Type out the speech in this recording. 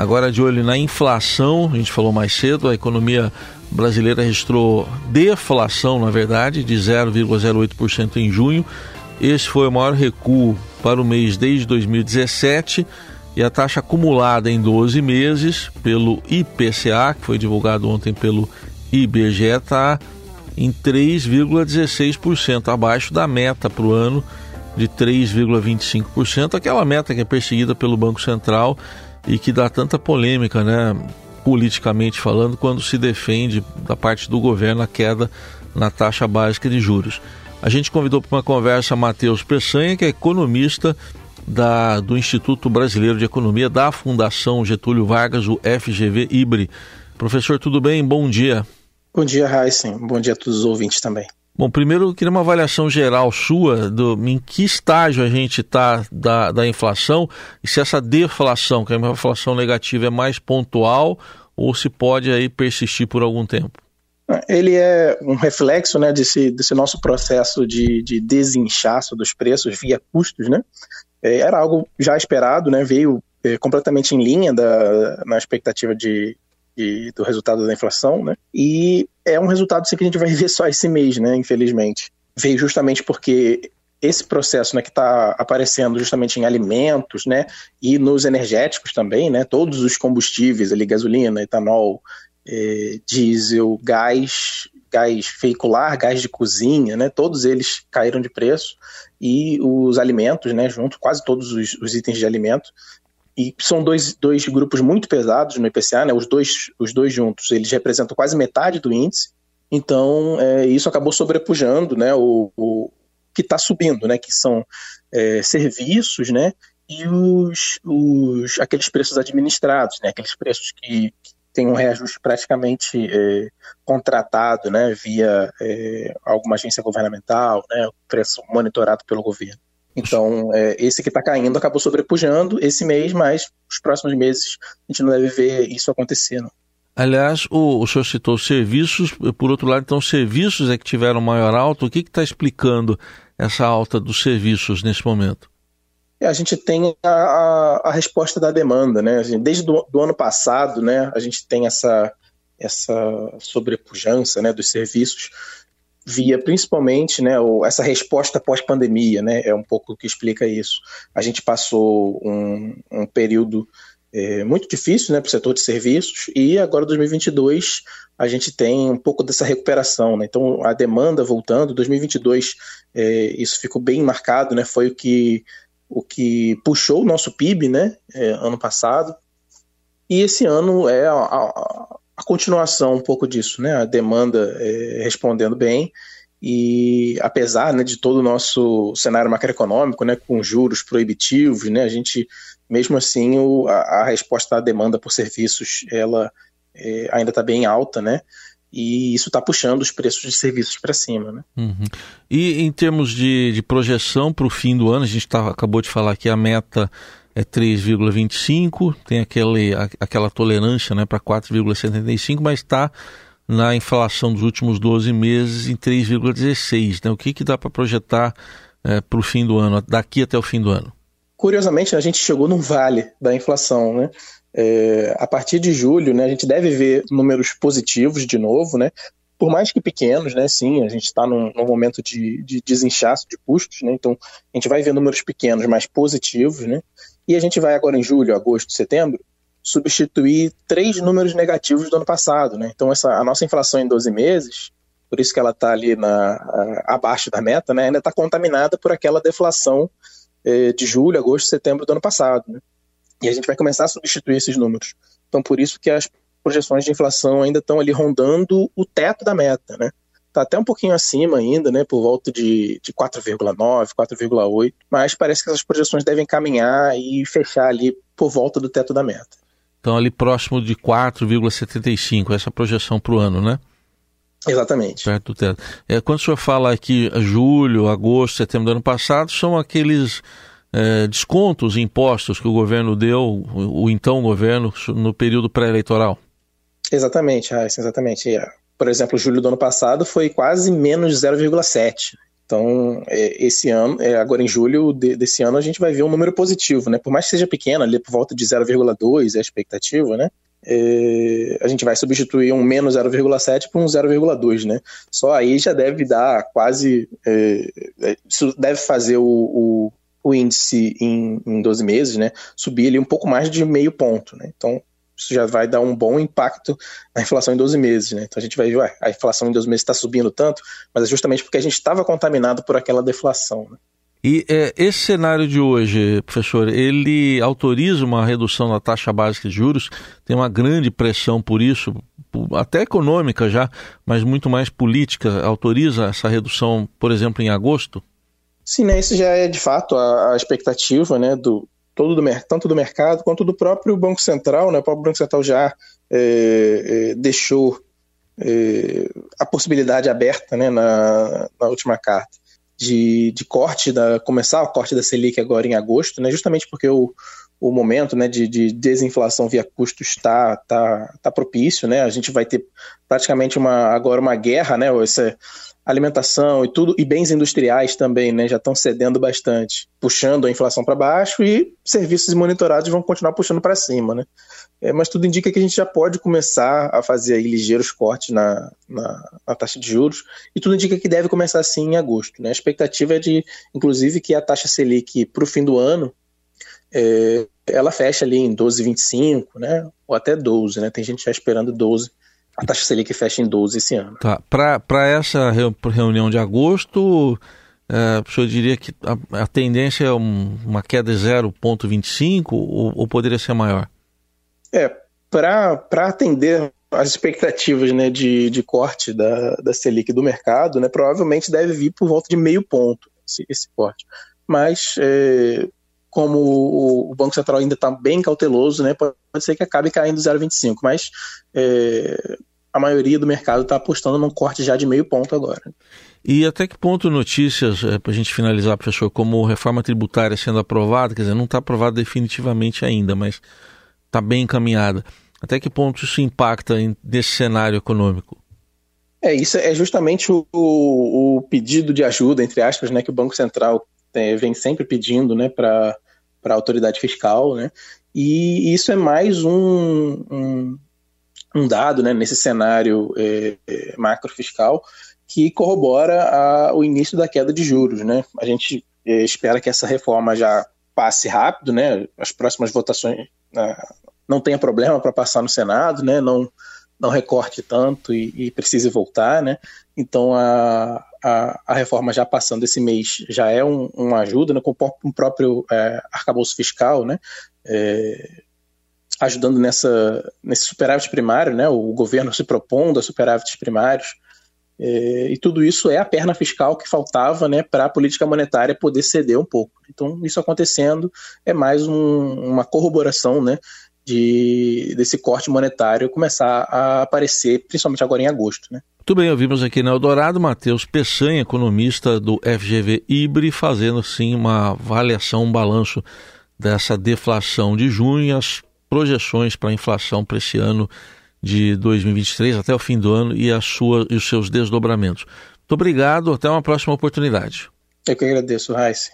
Agora de olho na inflação, a gente falou mais cedo, a economia brasileira registrou deflação, na verdade, de 0,08% em junho. Esse foi o maior recuo para o mês desde 2017 e a taxa acumulada em 12 meses pelo IPCA, que foi divulgado ontem pelo IBGE, está em 3,16%, abaixo da meta para o ano de 3,25%, aquela meta que é perseguida pelo Banco Central e que dá tanta polêmica, né, politicamente falando, quando se defende da parte do governo a queda na taxa básica de juros. A gente convidou para uma conversa Matheus Peçanha, que é economista da, do Instituto Brasileiro de Economia da Fundação Getúlio Vargas, o FGV IBRE. Professor, tudo bem? Bom dia. Bom dia, Heisen. Bom dia a todos os ouvintes também. Bom, primeiro eu queria uma avaliação geral sua do em que estágio a gente está da, da inflação e se essa deflação, que é uma inflação negativa, é mais pontual ou se pode aí persistir por algum tempo. Ele é um reflexo né, desse, desse nosso processo de, de desinchaço dos preços via custos, né? É, era algo já esperado, né? Veio é, completamente em linha da, na expectativa de, do resultado da inflação, né? E é um resultado assim, que a gente vai ver só esse mês, né? Infelizmente. Veio justamente porque esse processo né, que está aparecendo justamente em alimentos, né, e nos energéticos também, né, todos os combustíveis, ali, gasolina, etanol, eh, diesel, gás, gás veicular, gás de cozinha, né, todos eles caíram de preço e os alimentos, né, junto, quase todos os, os itens de alimento, e são dois, dois grupos muito pesados no IPCA, né, os dois, os dois juntos, eles representam quase metade do índice, então é, isso acabou sobrepujando né, o, o que está subindo, né, que são é, serviços né, e os, os, aqueles preços administrados, né, aqueles preços que, que tem um reajuste praticamente é, contratado, né, via é, alguma agência governamental, né, preço monitorado pelo governo. Então, é, esse que está caindo acabou sobrepujando esse mês, mas os próximos meses a gente não deve ver isso acontecer. Não. Aliás, o, o senhor citou serviços, por outro lado, então, serviços é que tiveram maior alta. O que está explicando essa alta dos serviços nesse momento? É, a gente tem a, a, a, resposta da demanda, né? Desde do, do, ano passado, né, a gente tem essa, essa sobrepujança né, dos serviços via principalmente né, essa resposta pós-pandemia, né, é um pouco o que explica isso. A gente passou um, um período é, muito difícil né, para o setor de serviços e agora 2022 a gente tem um pouco dessa recuperação. Né? Então a demanda voltando, 2022 é, isso ficou bem marcado, né, foi o que o que puxou o nosso PIB, né, é, ano passado. E esse ano é a, continuação um pouco disso, né, a demanda é, respondendo bem e apesar né, de todo o nosso cenário macroeconômico, né, com juros proibitivos, né, a gente mesmo assim o, a, a, resposta à demanda por serviços ela é, ainda está bem alta, né? e isso está puxando os preços de serviços para cima. Né? Uhum. E em termos de, de projeção para o fim do ano, a gente tá, acabou de falar que a meta é 3,25, tem aquele, aquela tolerância né, para 4,75, mas está na inflação dos últimos 12 meses em 3,16. Né? O que, que dá para projetar é, para o fim do ano, daqui até o fim do ano? Curiosamente, a gente chegou num vale da inflação, né? É, a partir de julho, né, a gente deve ver números positivos de novo, né? Por mais que pequenos, né? Sim, a gente está num, num, momento de, de desinchaço de custos, né? Então a gente vai ver números pequenos, mas positivos, né? E a gente vai agora em julho, agosto, setembro, substituir três números negativos do ano passado, né? Então essa a nossa inflação em 12 meses, por isso que ela está ali na, a, abaixo da meta, né? Ainda está contaminada por aquela deflação eh, de julho, agosto, setembro do ano passado, né? E a gente vai começar a substituir esses números. Então, por isso que as projeções de inflação ainda estão ali rondando o teto da meta, né? Está até um pouquinho acima ainda, né? Por volta de, de 4,9, 4,8, mas parece que essas projeções devem caminhar e fechar ali por volta do teto da meta. Então, ali próximo de 4,75, essa projeção para o ano, né? Exatamente. Perto do teto. É, quando o senhor fala aqui julho, agosto, setembro do ano passado, são aqueles é, descontos, impostos que o governo deu, o, o então governo, no período pré-eleitoral? Exatamente, Raíssa, exatamente. Por exemplo, julho do ano passado foi quase menos 0,7. Então, é, esse ano, é, agora em julho de, desse ano, a gente vai ver um número positivo, né? Por mais que seja pequeno, ali por volta de 0,2 é a expectativa, né? É, a gente vai substituir um menos 0,7 por um 0,2, né? Só aí já deve dar quase. É, é, isso deve fazer o, o, o índice em, em 12 meses, né? Subir ali um pouco mais de meio ponto, né? Então, isso já vai dar um bom impacto na inflação em 12 meses, né? Então a gente vai ver, ué, a inflação em 12 meses está subindo tanto, mas é justamente porque a gente estava contaminado por aquela deflação, né? E é, esse cenário de hoje, professor, ele autoriza uma redução da taxa básica de juros? Tem uma grande pressão por isso, até econômica já, mas muito mais política. Autoriza essa redução, por exemplo, em agosto? Sim, né, isso já é de fato a, a expectativa né, do, todo do, tanto do mercado quanto do próprio Banco Central. Né, o próprio Banco Central já é, é, deixou é, a possibilidade aberta né, na, na última carta de, de corte, da, começar o corte da Selic agora em agosto, né, justamente porque o, o momento né, de, de desinflação via custos está tá, tá propício, né? A gente vai ter praticamente uma, agora uma guerra, né? Alimentação e tudo, e bens industriais também, né? Já estão cedendo bastante, puxando a inflação para baixo e serviços monitorados vão continuar puxando para cima, né? É, mas tudo indica que a gente já pode começar a fazer aí ligeiros cortes na, na, na, taxa de juros, e tudo indica que deve começar assim em agosto. Né? A expectativa é de, inclusive, que a taxa Selic para o fim do ano é, ela fecha ali em 12,25, né? ou até 12, né? tem gente já esperando 12. A taxa Selic fecha em 12 esse ano. Tá. Para essa reunião de agosto, é, o senhor diria que a, a tendência é um, uma queda de 0,25 ou, ou poderia ser maior? É, para atender as expectativas né, de, de corte da, da Selic do mercado, né, provavelmente deve vir por volta de meio ponto esse, esse corte. Mas, é, como o, Banco Central ainda está bem cauteloso, né, pode, pode, ser que acabe caindo 0,25, mas é, a maioria do mercado está apostando num corte já de meio ponto agora. E até que ponto notícias, é, para a gente finalizar, professor, como reforma tributária sendo aprovada, quer dizer, não está aprovada definitivamente ainda, mas está bem encaminhada. Até que ponto isso impacta nesse cenário econômico? É, isso é justamente o, o, pedido de ajuda, entre aspas, né, que o Banco Central é, vem sempre pedindo né, para a autoridade fiscal, né, e isso é mais um, um, um dado né, nesse cenário é, é, macrofiscal que corrobora a, o início da queda de juros. Né? A gente é, espera que essa reforma já passe rápido, né? as próximas votações né, não tenha problema para passar no Senado, né? Não, não recorte tanto e, e precise voltar, né? Então a, a, a, reforma já passando esse mês já é um, uma ajuda, né? Com o próprio é, arcabouço fiscal, né? É, ajudando nessa, nesse superávit primário, né? O governo se propondo a superávites primários. É, e tudo isso é a perna fiscal que faltava né, para a política monetária poder ceder um pouco. Então, isso acontecendo é mais um, uma corroboração né, de, desse corte monetário começar a aparecer, principalmente agora em agosto. Né? Muito bem, ouvimos aqui na Eldorado Matheus Peçanha, economista do FGV IBRE, fazendo sim uma avaliação, um balanço dessa deflação de junho e as projeções para a inflação para esse ano de 2023 até o fim do ano e, a sua, e os seus desdobramentos. Muito obrigado, até uma próxima oportunidade. Eu que agradeço, Raíssa.